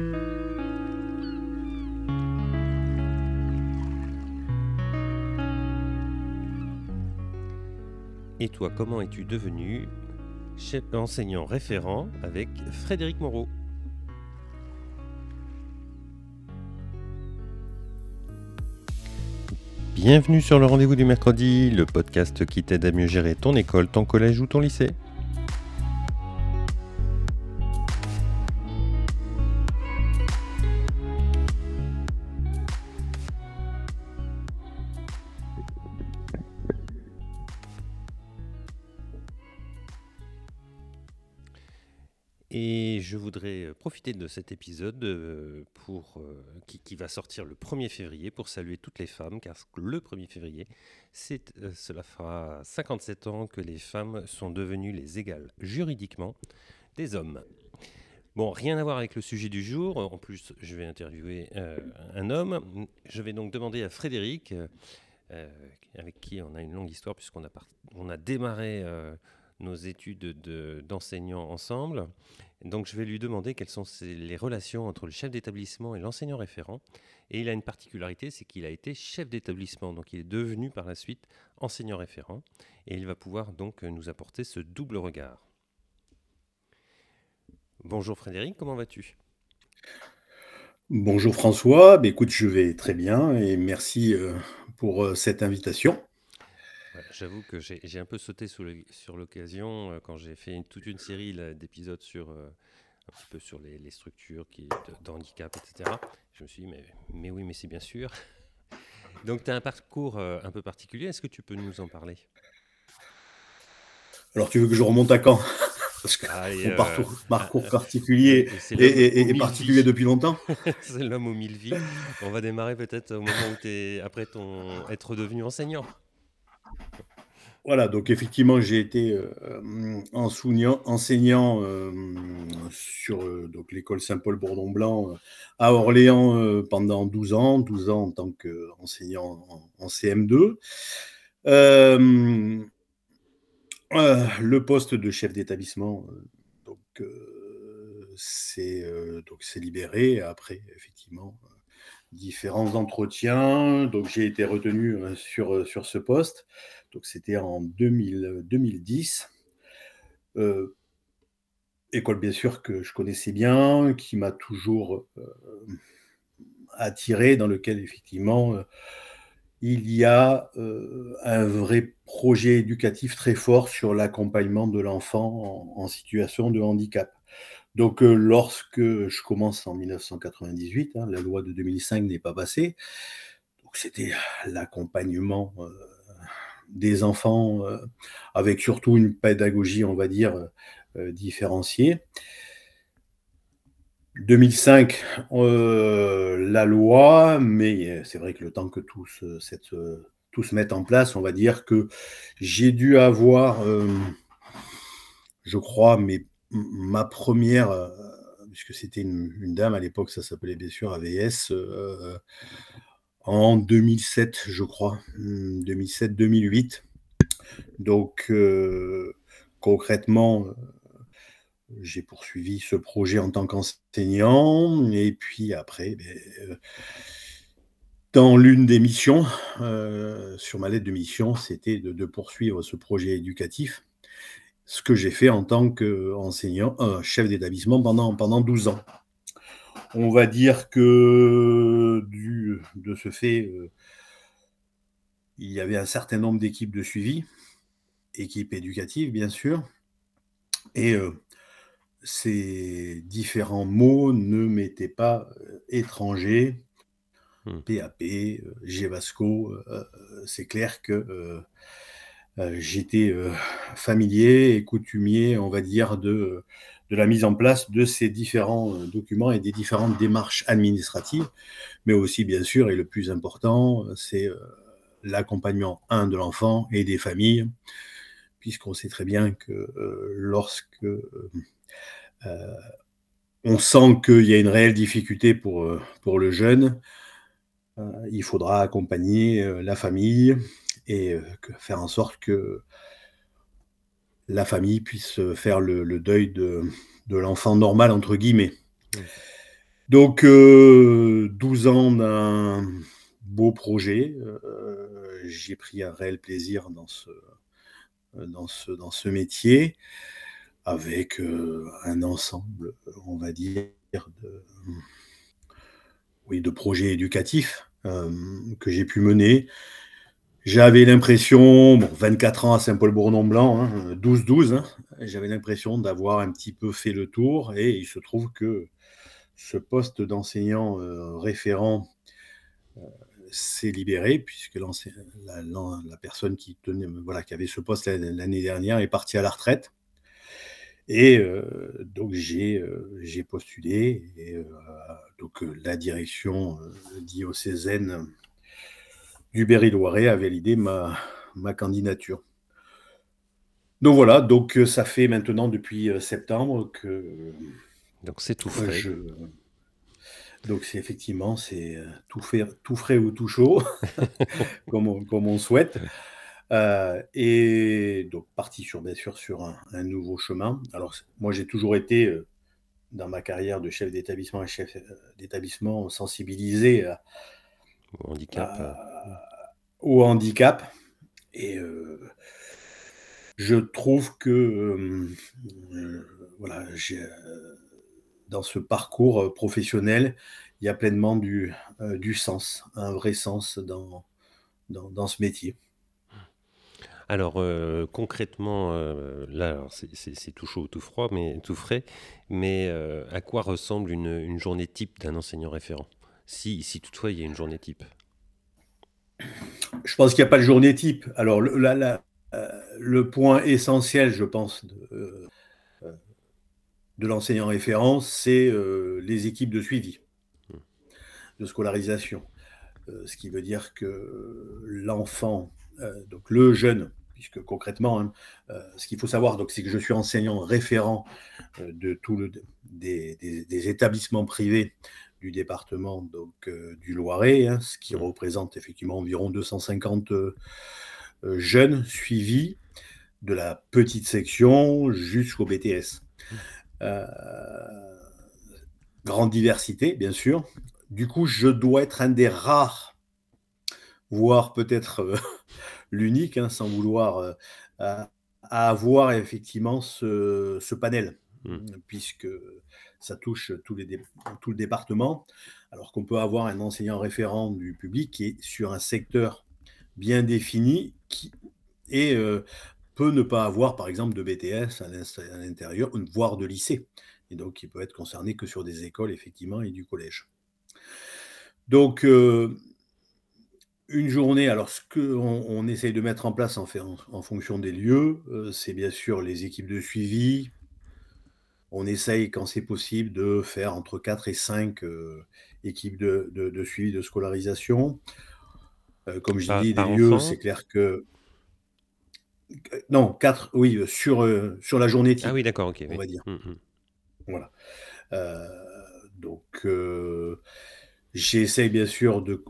Et toi, comment es-tu devenu enseignant référent avec Frédéric Moreau? Bienvenue sur le rendez-vous du mercredi, le podcast qui t'aide à mieux gérer ton école, ton collège ou ton lycée. De cet épisode euh, pour, euh, qui, va sortir le 1er février pour saluer toutes les femmes, car le 1er février, cela fera 57 ans que les femmes sont devenues les égales juridiquement des hommes. Bon, rien à voir avec le sujet du jour. En plus, je vais interviewer un homme. Je vais donc demander à Frédéric, avec qui on a une longue histoire, puisqu'on a, on a démarré nos études d'enseignants ensemble. Donc je vais lui demander quelles sont les relations entre le chef d'établissement et l'enseignant référent. Et il a une particularité, c'est qu'il a été chef d'établissement, donc il est devenu par la suite enseignant référent. Et il va pouvoir donc nous apporter ce double regard. Bonjour Frédéric, comment vas-tu? Bonjour François, bah, écoute, je vais très bien et merci euh, pour euh, cette invitation. J'avoue que j'ai un peu sauté sur l'occasion euh, quand j'ai fait toute une série d'épisodes sur euh, un petit peu sur les, structures qui, d'handicap, etc. Je me suis dit, mais, mais oui, mais c'est bien sûr. Donc, tu as un parcours euh, un peu particulier. Est-ce que tu peux nous en parler? Alors, tu veux que je remonte à quand? Parce que mon parcours, parcours particulier est, particulier depuis longtemps. c'est l'homme aux mille vies. On va démarrer peut-être au moment où tu es après ton être devenu enseignant. Voilà, donc effectivement, j'ai été euh, enseignant, enseignant euh, sur euh, l'école Saint-Paul-Bourdon-Blanc à Orléans pendant 12 ans, 12 ans en tant qu'enseignant en, CM2. le poste de chef d'établissement, donc c'est libéré après effectivement différents entretiens. Donc j'ai été retenu sur, sur ce poste. Donc c'était en 2010. Euh, école bien sûr que je connaissais bien, qui m'a toujours euh, attiré, dans lequel effectivement euh, il y a un vrai projet éducatif très fort sur l'accompagnement de l'enfant en, situation de handicap. Donc lorsque je commence en 1998, hein, la loi de 2005 n'est pas passée, donc c'était l'accompagnement des enfants euh, avec surtout une pédagogie, on va dire, euh, différenciée. 2005, euh, la loi, mais c'est vrai que le temps que tout se, tout se mette en place, on va dire que j'ai dû avoir, je crois, mais ma première, puisque c'était une, dame à l'époque, ça s'appelait bien sûr AVS, en 2007, je crois, 2007-2008. Hmm, Donc, euh, concrètement, euh, j'ai poursuivi ce projet en tant qu'enseignant. Et puis après, ben, euh, dans l'une des missions, sur ma lettre de mission, c'était de, poursuivre ce projet éducatif, ce que j'ai fait en tant qu'enseignant, chef d'établissement pendant, pendant 12 ans on va dire que du, de ce fait, euh, il y avait un certain nombre d'équipes de suivi, équipes éducatives bien sûr, et euh, ces différents mots ne m'étaient pas euh, étrangers. PAP, hmm. GEVASCO, c'est clair que j'étais familier et coutumier, on va dire, de de la mise en place de ces différents euh, documents et des différentes démarches administratives, mais aussi, bien sûr, et le plus important, c'est euh, l'accompagnement, un, de l'enfant et des familles, puisqu'on sait très bien que euh, lorsque on sent qu'il y a une réelle difficulté pour, pour le jeune, il faudra accompagner la famille et faire en sorte que la famille puisse faire le, deuil de, l'enfant normal, entre guillemets. Donc, 12 ans d'un beau projet. J'ai pris un réel plaisir dans ce, dans ce, dans ce métier, avec un ensemble, on va dire, de, oui, de projets éducatifs que j'ai pu mener. J'avais l'impression, bon, 24 ans à Saint-Paul-Bournon-Blanc, 12-12, hein, hein, j'avais l'impression d'avoir un petit peu fait le tour et il se trouve que ce poste d'enseignant euh, référent euh, s'est libéré puisque la, personne qui, tenait, voilà, qui avait ce poste l'année dernière est partie à la retraite. Et euh, donc j'ai postulé et donc la direction diocésaine du Berry-Loiret a validé ma, ma candidature. Donc voilà, donc euh, ça fait maintenant depuis euh, septembre que. Donc c'est tout frais. Donc c'est effectivement c'est tout, tout frais ou tout chaud, comme, on, comme, on, souhaite. Euh, et donc parti sur bien sûr sur un, nouveau chemin. Alors moi j'ai toujours été dans ma carrière de chef d'établissement et chef d'établissement sensibilisé à, au handicap. Euh, au handicap. Et euh, je trouve que euh, voilà, dans ce parcours professionnel, il y a pleinement du, du sens, un vrai sens dans, dans, ce métier. Alors concrètement, là, c'est tout chaud, tout froid, mais tout frais. Mais à quoi ressemble une, une journée type d'un enseignant référent? Si, si toutefois il y a une journée type Je pense qu'il n'y a pas de journée type. Alors, le, euh, le point essentiel, je pense, de, euh, l'enseignant référent, c'est euh, les équipes de suivi, de scolarisation. ce qui veut dire que l'enfant, donc le jeune, puisque concrètement, hein, ce qu'il faut savoir, c'est que je suis enseignant référent de tout le, des, des, établissements privés du département donc, euh, du Loiret, hein, ce qui représente effectivement environ 250 euh, jeunes suivis de la petite section jusqu'au BTS. Euh, grande diversité, bien sûr. Du coup, je dois être un des rares, voire peut-être l'unique, hein, sans vouloir, à, avoir effectivement ce, ce panel, mmh. puisque ça touche tout, le département, alors qu'on peut avoir un enseignant référent du public qui est sur un secteur bien défini qui, et euh, peut ne pas avoir, par exemple, de BTS à l'intérieur, voire de lycée. Et donc, il peut être concerné que sur des écoles, effectivement, et du collège. Donc, euh, une journée, alors ce qu'on on essaye de mettre en place en, en fonction des lieux, euh, c'est bien sûr les équipes de suivi, on essaye, quand c'est possible, de faire entre 4 et 5 euh, équipes de, suivi de scolarisation. Euh, comme je dis, des lieux, c'est clair que. Non, 4, oui, euh, sur, la journée Ah oui, d'accord, ok. On va dire. Mmh, mmh. Voilà. donc, j'essaye bien sûr de.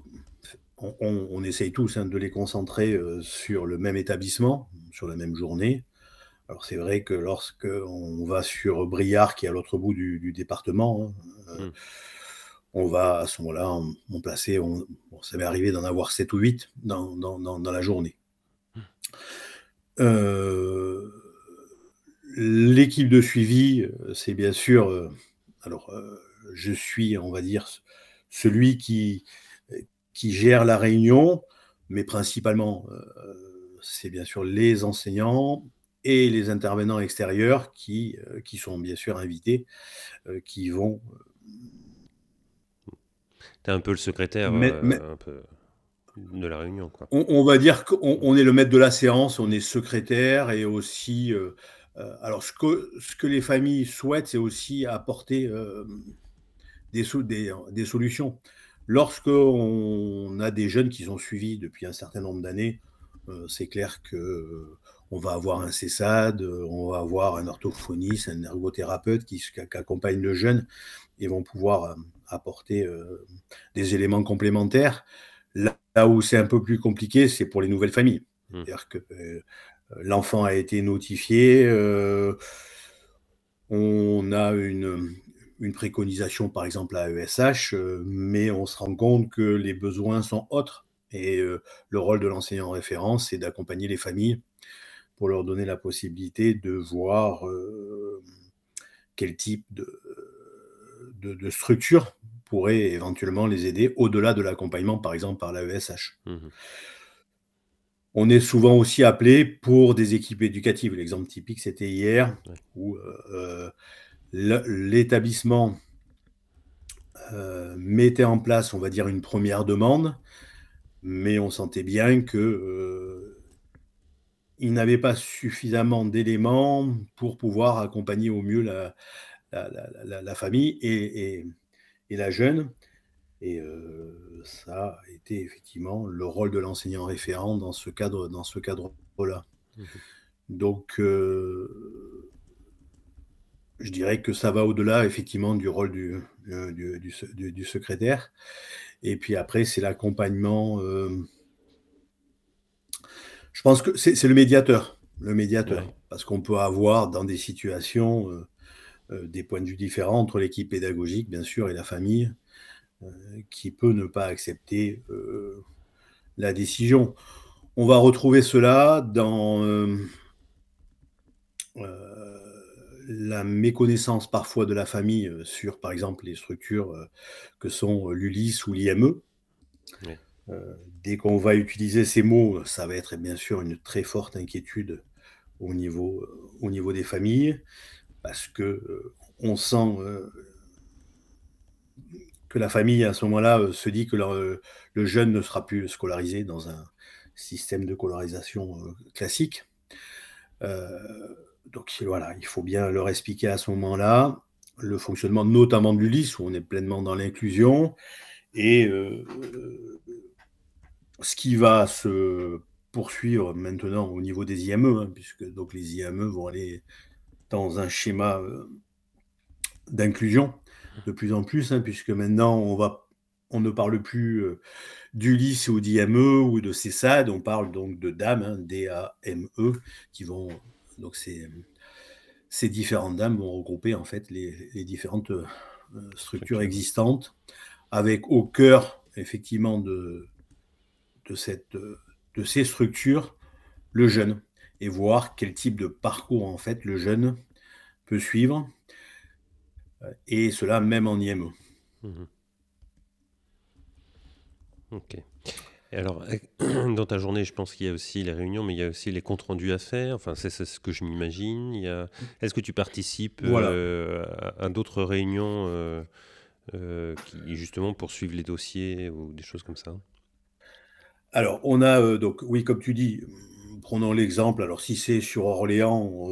On, essaye tous hein, de les concentrer sur le même établissement, sur la même journée. Alors c'est vrai que lorsque on va sur Briard, qui est à l'autre bout du, département, hein, euh, mmh. on va à ce moment-là on, placer, on, ça m'est arrivé d'en avoir 7 ou 8 dans, la journée. Mmh. Euh, l'équipe de suivi, euh, c'est bien sûr, alors je suis, on va dire, celui qui, qui gère la réunion, mais principalement, c'est bien sûr les enseignants, et les intervenants extérieurs qui, euh, qui sont bien sûr invités, euh, qui vont. Euh, tu es un peu le secrétaire un peu de la réunion. Quoi. On, va dire qu'on est le maître de la séance, on est secrétaire et aussi. alors, ce que, ce que les familles souhaitent, c'est aussi apporter des, des, des, solutions. Lorsqu'on a des jeunes qui sont suivis depuis un certain nombre d'années, c'est clair que on va avoir un CESAD, on va avoir un orthophoniste, un ergothérapeute qui, accompagne le jeune et vont pouvoir euh, apporter euh, des éléments complémentaires. Là, où c'est un peu plus compliqué, c'est pour les nouvelles familles. Mmh. C'est-à-dire que euh, l'enfant a été notifié, on a une, une préconisation, par exemple, à ESH, mais on se rend compte que les besoins sont autres. Et le rôle de l'enseignant référent, c'est d'accompagner les familles pour leur donner la possibilité de voir quel type de, de, structure pourrait éventuellement les aider au-delà de l'accompagnement, par exemple, par l'AESH. Mmh On est souvent aussi appelé pour des équipes éducatives. L'exemple typique, c'était hier, où l'établissement mettait en place, on va dire, une première demande mais on sentait bien que euh, il n'avait pas suffisamment d'éléments pour pouvoir accompagner au mieux la, la, famille et, et, la jeune. Et euh, ça a été effectivement le rôle de l'enseignant référent dans ce cadre, dans ce cadre-là. Mmh Donc, euh, je dirais que ça va au-delà effectivement du rôle du, du, du, du secrétaire. Et puis après, c'est l'accompagnement. Euh, je pense que c'est le médiateur. Le médiateur. Parce qu'on peut avoir dans des situations euh, euh, des points de vue différents entre l'équipe pédagogique, bien sûr, et la famille, qui peut ne pas accepter la décision. On va retrouver cela dans la méconnaissance parfois de la famille euh, sur, par exemple, les structures euh, que sont euh, l'ULIS ou l'IME. dès qu'on va utiliser ces mots, ça va être bien sûr une très forte inquiétude au niveau, au niveau des familles, parce que on sent que la famille, à ce moment-là, se dit que le jeune ne sera plus scolarisé dans un système de scolarisation classique donc voilà, il faut bien leur expliquer à ce moment-là le fonctionnement notamment de l'ULIS, où on est pleinement dans l'inclusion, et euh, ce qui va se poursuivre maintenant au niveau des IME, hein, puisque donc les IME vont aller dans un schéma euh, d'inclusion de plus en plus, hein, puisque maintenant on ne parle plus euh, d'ULIS ou d'IME ou de CESAD, on parle donc de DAM, hein, D-A-M-E, qui vont donc ces, différentes dames vont regrouper en fait les, différentes euh, structures existantes, avec au cœur effectivement de, de, cette, de ces structures le jeune et voir quel type de parcours en fait le jeune peut suivre euh, et cela même en IME. Mmh ok alors, dans ta journée, je pense qu'il y a aussi les réunions, mais il y a aussi les comptes rendus à faire. Enfin, c'est ce que je m'imagine. Est-ce que tu participes euh, à, d'autres réunions euh, euh, qui, justement, poursuivent les dossiers ou des choses comme ça? Alors, on a, donc, oui, comme tu dis, prenons l'exemple. Alors, si c'est sur Orléans,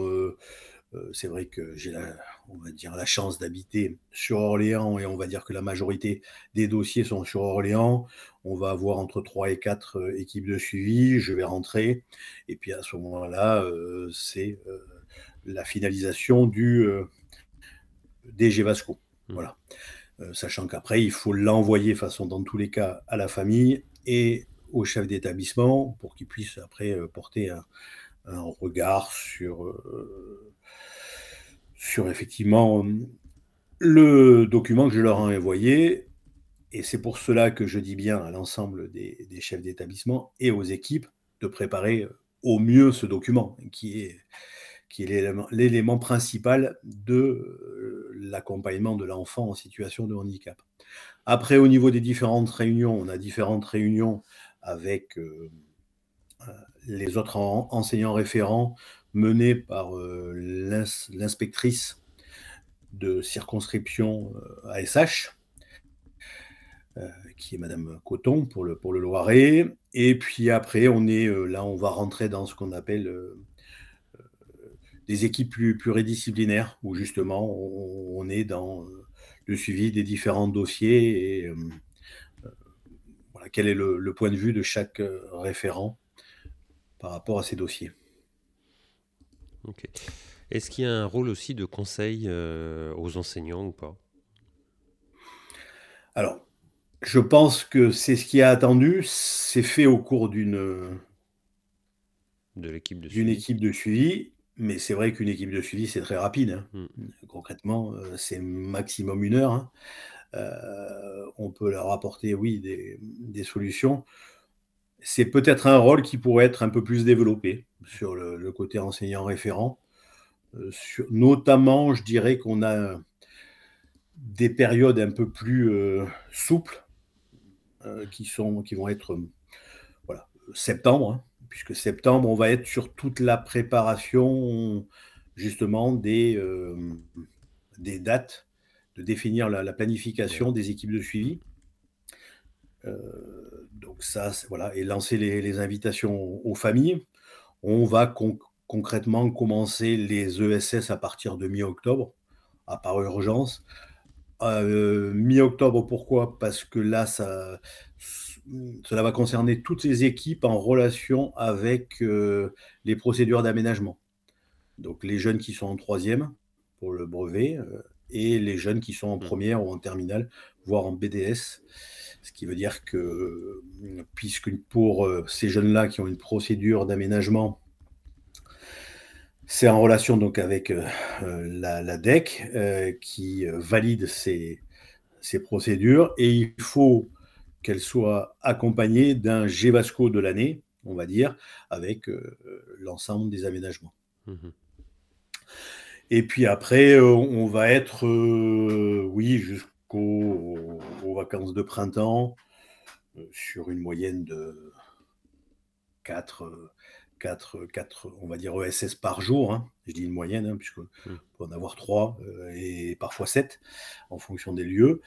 c'est vrai que j'ai la, on va dire, la chance d'habiter sur Orléans et on va dire que la majorité des dossiers sont sur Orléans. On va avoir entre 3 et 4 euh, équipes de suivi. Je vais rentrer. Et puis à ce moment-là, euh, c'est euh, la finalisation du DG Vasco. Mmh. Voilà. sachant qu'après, il faut l'envoyer, façon dans tous les cas, à la famille et au chef d'établissement pour qu'il puisse après porter un, un regard sur sur effectivement le document que je leur ai envoyé. Et c'est pour cela que je dis bien à l'ensemble des, chefs d'établissement et aux équipes de préparer au mieux ce document, qui est, qui est l'élément principal de euh, l'accompagnement de l'enfant en situation de handicap. Après, au niveau des différentes réunions, on a différentes réunions avec euh, euh, les autres enseignants référents menée par euh, l'inspectrice de circonscription ASH, euh, euh, qui est Madame Coton pour le, Loiret. Et puis après, on là, on va rentrer dans ce qu'on appelle des équipes pluridisciplinaires, où justement on, est dans le suivi des différents dossiers et quel est le point de vue de chaque référent par rapport à ces dossiers. Est-ce qu'il y a un rôle aussi de conseil euh, aux enseignants ou pas? Alors, je pense que c'est ce qui a attendu. C'est fait au cours d'une de l'équipe de d'une équipe de suivi. mais c'est vrai qu'une équipe de suivi, c'est très rapide. Hein. Mm. Concrètement, euh, c'est maximum une heure. Hein. Euh, on peut leur apporter, oui, des, solutions. C'est peut-être un rôle qui pourrait être un peu plus développé sur le, côté enseignant référent. Euh, notamment, je dirais qu'on a des périodes un peu plus souples qui, sont, qui vont être voilà, septembre. Hein puisque septembre, on va être sur toute la préparation justement des, euh, des dates, de définir la, planification des équipes de suivi. Euh, donc ça, voilà, et lancer les, invitations aux familles. On va concrètement commencer les ESS à partir de mi-octobre, à part urgence. Euh, mi-octobre, pourquoi? Parce que là, ça, cela va concerner toutes les équipes en relation avec euh, les procédures d'aménagement. Donc les jeunes qui sont en troisième pour le brevet euh, et les jeunes qui sont en mmh. première ou en terminale, voire en BDS. Ce qui veut dire que, puisque pour euh, ces jeunes-là qui ont une procédure d'aménagement, c'est en relation donc avec la, DEC qui valide ces, ces procédures et il faut qu'elle soit accompagnée d'un GEVASCO de l'année, on va dire, avec euh, l'ensemble des aménagements. Mmh Et puis après, euh, on va être, euh, oui, jusqu'aux vacances de printemps, sur une moyenne de 4, 4, 4, on va dire ESS par jour. Hein. Je dis une moyenne, hein, puisqu'on mmh. peut en avoir 3 et parfois 7 en fonction des lieux.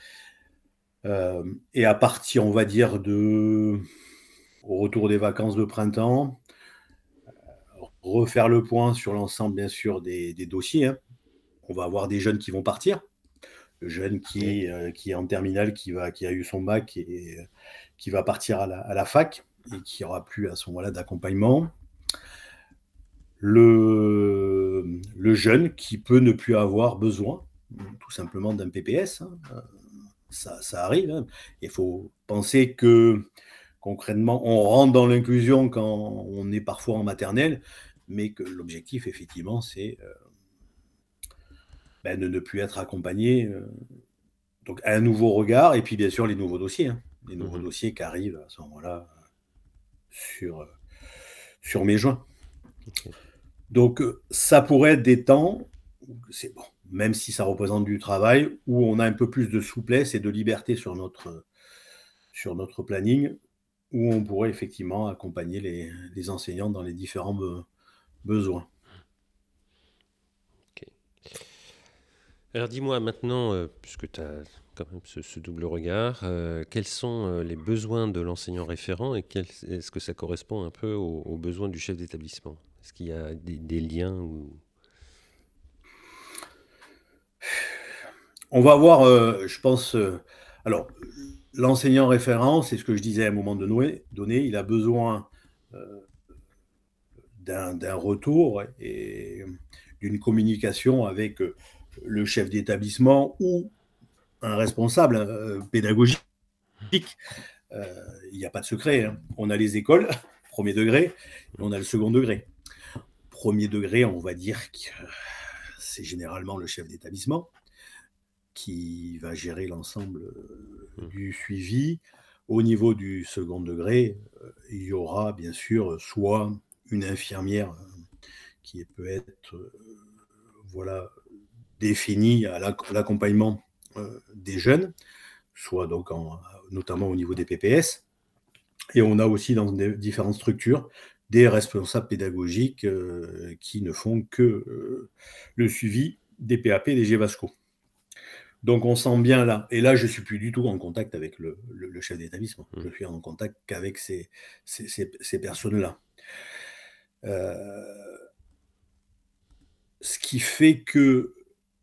Euh, et à partir, on va dire, de au retour des vacances de printemps, euh, refaire le point sur l'ensemble, bien sûr, des, dossiers. Hein. On va avoir des jeunes qui vont partir. Le jeune qui, euh, qui est en terminale, qui, va, qui a eu son bac et qui va partir à la, fac et qui aura plus à ce moment-là d'accompagnement. Le, le, jeune qui peut ne plus avoir besoin, tout simplement, d'un PPS. Hein ça, arrive. Hein. Il faut penser que concrètement, on rentre dans l'inclusion quand on est parfois en maternelle, mais que l'objectif, effectivement, c'est euh, ben, de ne plus être accompagné. Euh, donc, un nouveau regard, et puis bien sûr, les nouveaux dossiers. Hein. les nouveaux mmh dossiers qui arrivent à ce moment-là sur, sur mes joints. Donc, ça pourrait être des temps, c'est bon, même si ça représente du travail, où on a un peu plus de souplesse et de liberté sur notre, sur notre planning, où on pourrait effectivement accompagner les, enseignants dans les différents besoins. Alors dis-moi maintenant, euh, puisque tu as quand même ce, double regard, euh, quels sont euh, les besoins de l'enseignant référent et est-ce que ça correspond un peu aux, besoins du chef d'établissement? Est-ce qu'il y a des, liens. On va voir, je pense. Alors, l'enseignant référent, c'est ce que je disais à un moment donné, il a besoin d'un retour et d'une communication avec le chef d'établissement ou un responsable pédagogique. Il n'y a pas de secret. Hein. On a les écoles, premier degré, et on a le second degré. Premier degré, on va dire que c'est généralement le chef d'établissement qui va gérer l'ensemble euh, mmh. du suivi. Au niveau du second degré, euh, il y aura bien sûr soit une infirmière euh, qui peut être voilà, définie à l'accompagnement des jeunes, soit donc notamment au niveau des PPS. Et on a aussi dans différentes structures des responsables pédagogiques qui ne font que le suivi des PAP et des GEVASCO. Donc on sent bien là. Et là, je ne suis plus du tout en contact avec le, chef d'établissement. Mmh. Je suis en contact qu'avec ces, ces, personnes-là. Euh, ce qui fait que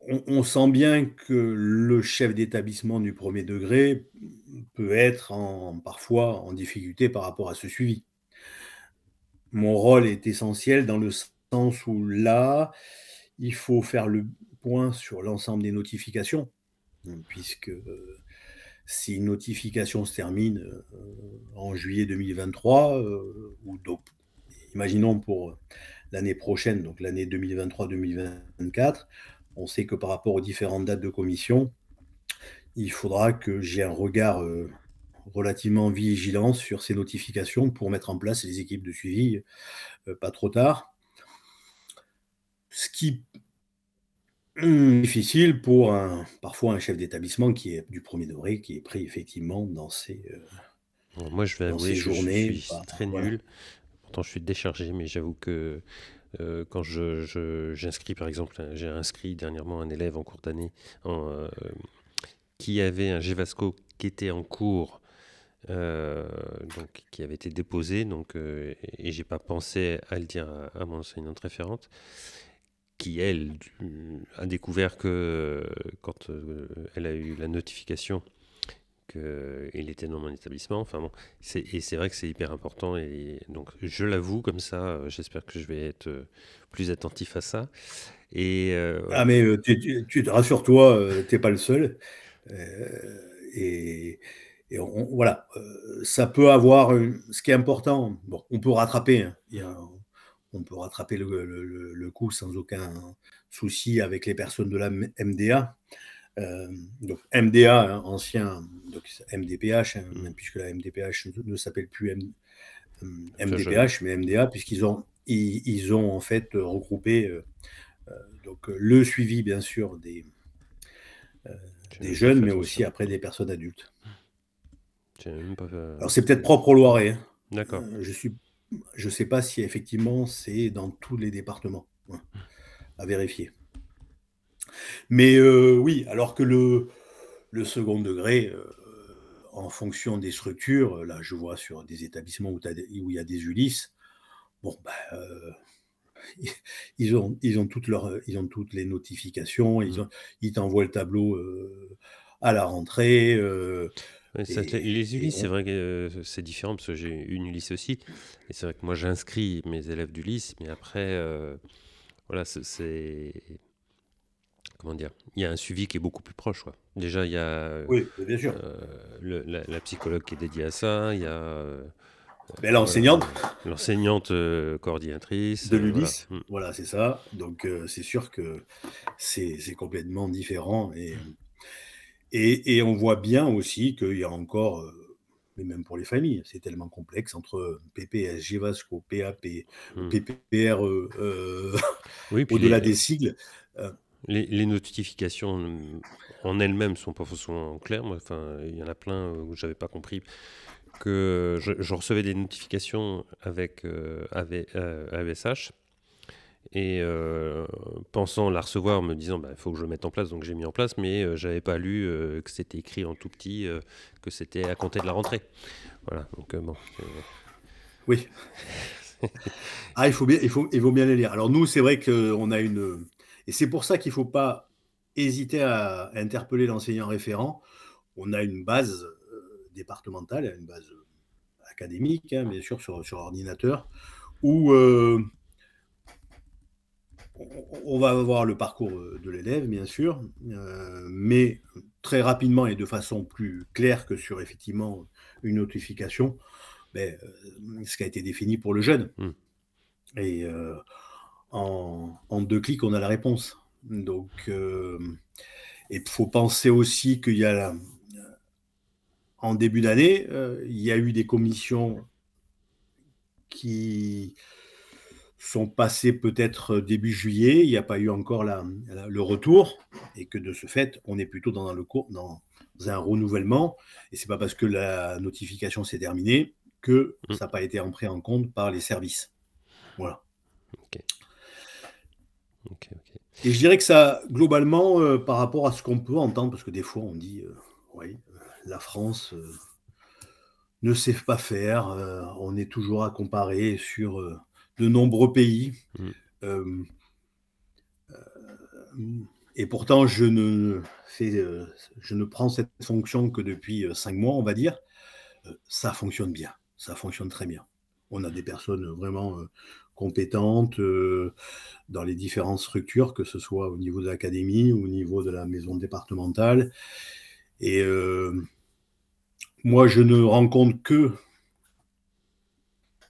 on, sent bien que le chef d'établissement du premier degré peut être parfois en difficulté par rapport à ce suivi. Mon rôle est essentiel dans le sens où là, il faut faire le point sur l'ensemble des notifications puisque euh, si une notification se termine euh, en juillet 2023, euh, ou donc imaginons pour l'année prochaine, donc l'année 2023-2024, on sait que par rapport aux différentes dates de commission, il faudra que j'ai un regard euh, relativement vigilant sur ces notifications pour mettre en place les équipes de suivi euh, pas trop tard. Ce qui est difficile pour un, parfois un chef d'établissement qui est du premier degré, qui est pris effectivement dans ces, euh, Moi, je vais avouer, journées. Je suis très nul. Pourtant, je suis déchargé, mais j'avoue que quand je, j'inscris, par exemple, j'ai inscrit dernièrement un élève en cours d'année en, qui avait un Gevasco qui était en cours, euh, donc qui avait été déposé, donc, euh, et j'ai pas pensé à le dire à, mon enseignante référente, qui elle a découvert que euh, quand elle a eu la notification qu'il était dans mon établissement. Enfin bon, et c'est vrai que c'est hyper important. Et donc, je l'avoue comme ça. J'espère que je vais être plus attentif à ça. Et ah mais tu, tu rassure-toi, tu n'es pas le seul. Euh, et, voilà, euh, ça peut avoir. Ce qui est important, bon, on peut rattraper. Hein. on peut rattraper le, coup sans aucun souci avec les personnes de la MDA. Euh, donc MDA, hein, ancien donc MDPH, hein, mmh. puisque la MDPH ne s'appelle plus MDPH, mais MDA, puisqu'ils ont, ils, ont en fait regroupé donc, le suivi, bien sûr, des, des jeunes, mais aussi après des personnes adultes. Alors c'est peut-être propre au Loiret. Hein. D'accord. Euh, je suis, je sais pas si effectivement c'est dans tous les départements. À vérifier. Mais euh, oui, alors que le, le second degré, euh, en fonction des structures, là je vois sur des établissements où, il y a des Ulysses, bon, bah, ils ont, ils ont, toutes, leurs, ils ont toutes les notifications, ils, mmh. ils t'envoient le tableau euh, à la rentrée. Euh, les Ulysse, c'est vrai que euh, c'est différent parce que j'ai une Ulysse aussi. Et c'est vrai que moi, j'inscris mes élèves d'Ulysse, mais après, voilà, c'est. Comment dire Il y a un suivi qui est beaucoup plus proche. Quoi. Déjà, il y a oui, bien sûr. la, la, psychologue qui est dédiée à ça, il y a l'enseignante. L'enseignante euh, coordinatrice. De euh, l'ULIS. Mm. Voilà, c'est ça. Donc, euh, c'est sûr que c'est complètement différent. Et, et, on voit bien aussi qu'il y a encore, mais même pour les familles, c'est tellement complexe entre PPS, GVASCO, PAP, mm. PPR, oui, au-delà des sigles. Les, notifications en elles-mêmes ne sont pas forcément claires. Enfin, il y en a plein où je n'avais pas compris que je, recevais des notifications avec, euh, AVSH euh, et euh, pensant la recevoir, me disant bah, il faut que je le mette en place, donc j'ai mis en place, mais j'avais pas lu que c'était écrit en tout petit, que c'était à compter de la rentrée. Voilà, donc bon. Oui. ah, il faut bien, il faut, il faut bien les lire. Alors nous, c'est vrai qu'on a une, et c'est pour ça qu'il faut pas hésiter à interpeller l'enseignant référent. On a une base départementale, à une base académique, hein, bien sûr, sur, sur ordinateur, où euh, on, va avoir le parcours de l'élève, bien sûr, euh, mais très rapidement et de façon plus claire que sur effectivement une notification, ben, euh, ce qui a été défini pour le jeune. Hmm. Et en, en, deux clics, on a la réponse. Donc, il faut penser aussi qu'il y a la, en début d'année, euh, il y a eu des commissions qui sont passées peut-être début juillet, il n'y a pas eu encore le retour, et que de ce fait, on est plutôt dans, le cours, dans un renouvellement, et c'est pas parce que la notification s'est terminée que mmh. ça n'a pas été pris en compte par les services. Voilà. Et je dirais que ça, globalement, euh, par rapport à ce qu'on peut entendre, parce que des fois on dit, euh, oui, la France euh, ne sait pas faire. Euh, on est toujours à comparer sur euh, de nombreux pays. Mm. et pourtant, je ne, fais, je ne prends cette fonction que depuis cinq mois, on va dire. ça fonctionne bien. Ça fonctionne très bien. On a des personnes vraiment compétentes dans les différentes structures, que ce soit au niveau de l'académie ou au niveau de la maison départementale. Et moi, je ne rencontre que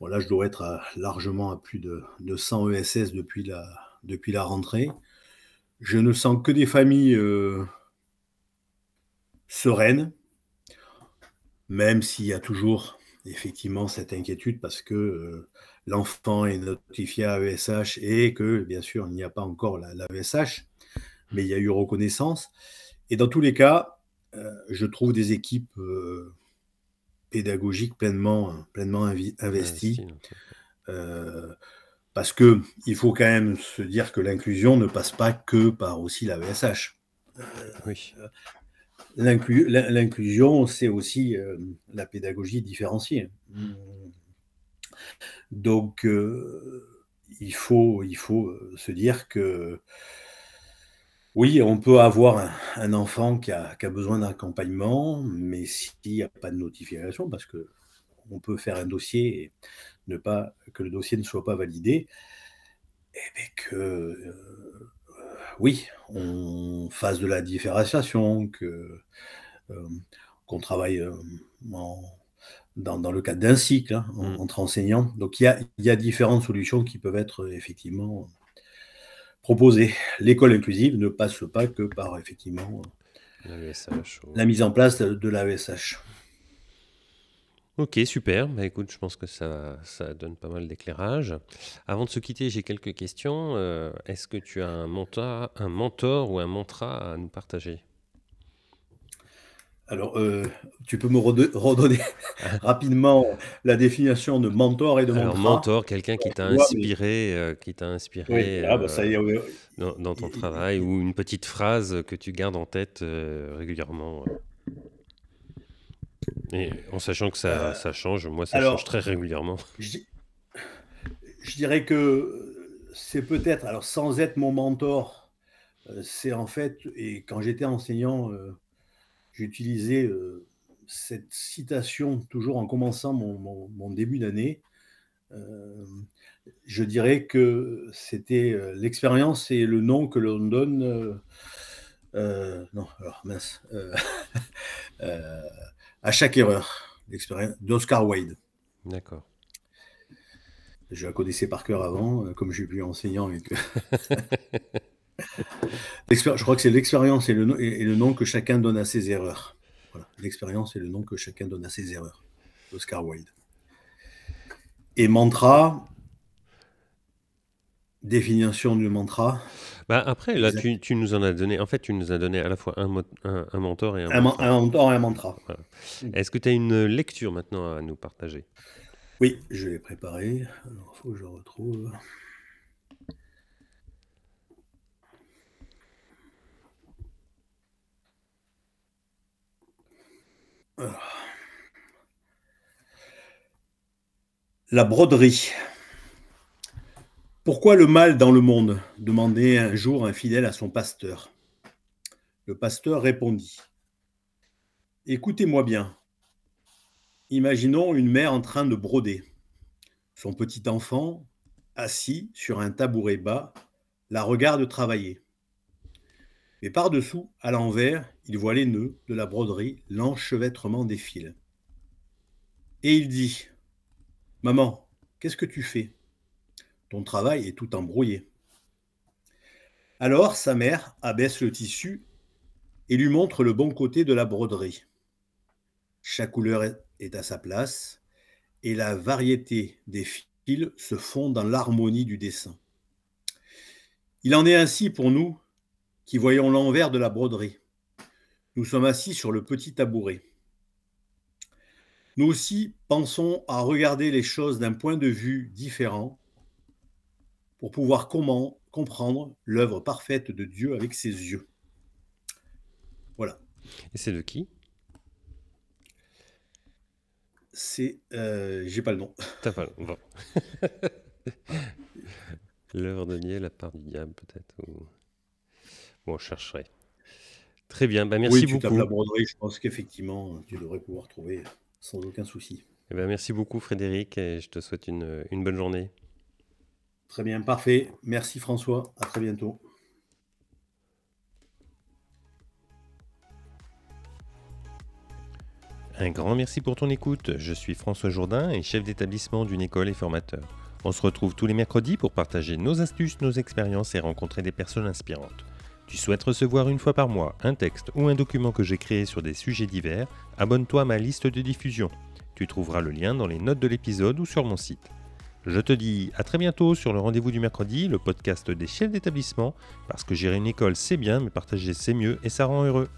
Voilà, je dois être largement à plus de, 100 ESS depuis la, depuis la rentrée. Je ne sens que des familles euh, sereines, même s'il y a toujours effectivement cette inquiétude parce que euh, l'enfant est notifié à ESH et que, bien sûr, il n'y a pas encore la, la, ESH, mais il y a eu reconnaissance. Et dans tous les cas, euh, je trouve des équipes euh, pédagogiques pleinement, pleinement investies. parce que il faut quand même se dire que l'inclusion ne passe pas que par aussi la ESH. oui. L'inclusion, c'est aussi euh, la pédagogie différenciée. Donc, euh, il, faut, il faut euh, se dire que oui, on peut avoir un, enfant qui a, besoin d'accompagnement, mais s'il n'y a pas de notification, parce que on peut faire un dossier et ne pas que le dossier ne soit pas validé, et eh bien que oui, on fasse de la différenciation, que euh, qu'on travaille euh, dans, le cadre d'un cycle hein, mmh. entre enseignants. Donc il y, a, différentes solutions qui peuvent être effectivement proposées. L'école inclusive ne passe pas que par effectivement la, mise en place de l'AESH. Ok, super. Bah, écoute, je pense que ça, ça donne pas mal d'éclairage. Avant de se quitter, j'ai quelques questions. Euh, est-ce que tu as un mentor, un mentor ou un mantra à nous partager? Alors, euh, tu peux me redonner rapidement la définition de mentor et de Alors, mentor, quelqu'un qui t'a inspiré, euh, qui t'a inspiré ah, bah, dans, ton travail, ou une petite phrase que tu gardes en tête régulièrement. Et en sachant que ça, ça change, moi ça change très régulièrement. Je, dirais que c'est peut-être, alors sans être mon mentor, c'est en fait, et quand j'étais enseignant, j'utilisais cette citation toujours en commençant mon, début d'année. je dirais que c'était l'expérience et le nom que l'on donne. non, alors mince. à chaque erreur, l'expérience d'Oscar Wilde. D'accord. Je la connaissais par cœur avant, comme j'ai pu enseignant. Et je crois que c'est l'expérience et le, et le nom que chacun donne à ses erreurs. Voilà. L'expérience et le nom que chacun donne à ses erreurs. Oscar Wilde. Et mantra, définition du mantra? Bah après, là, tu, tu, nous en as donné. En fait, tu nous as donné à la fois un, un, un mentor et un, un mantra. Un mentor et un mantra. Est-ce que tu as une lecture maintenant à nous partager? Oui, je l'ai préparé. Alors, il faut que je retrouve. La broderie. Pourquoi le mal dans le monde? demandait un jour un fidèle à son pasteur. Le pasteur répondit Écoutez-moi bien. Imaginons une mère en train de broder. Son petit enfant, assis sur un tabouret bas, la regarde travailler. Mais par-dessous, à l'envers, il voit les nœuds de la broderie, l'enchevêtrement des fils. Et il dit Maman, qu'est-ce que tu fais? Ton travail est tout embrouillé. Alors sa mère abaisse le tissu et lui montre le bon côté de la broderie. Chaque couleur est à sa place et la variété des fils se fond dans l'harmonie du dessin. Il en est ainsi pour nous qui voyons l'envers de la broderie. Nous sommes assis sur le petit tabouret. Nous aussi pensons à regarder les choses d'un point de vue différent pour pouvoir comment comprendre l'œuvre parfaite de Dieu avec ses yeux. Voilà. Et c'est de qui? C'est. Euh, J'ai pas le nom. T'as pas le nom. l'œuvre de Niel, la part du diable, peut-être Bon, je chercherai. Très bien, bah, merci oui, tu beaucoup. Tapes la broderie, je pense qu'effectivement, tu devrais pouvoir trouver sans aucun souci. Eh ben, merci beaucoup, Frédéric, et je te souhaite une, une bonne journée. Très bien, parfait. Merci François. À très bientôt. Un grand merci pour ton écoute. Je suis François Jourdain et chef d'établissement d'une école et formateur. On se retrouve tous les mercredis pour partager nos astuces, nos expériences et rencontrer des personnes inspirantes. Tu souhaites recevoir une fois par mois un texte ou un document que j'ai créé sur des sujets divers Abonne-toi à ma liste de diffusion. Tu trouveras le lien dans les notes de l'épisode ou sur mon site. Je te dis à très bientôt sur le rendez-vous du mercredi, le podcast des chefs d'établissement, parce que gérer une école c'est bien, mais partager c'est mieux et ça rend heureux.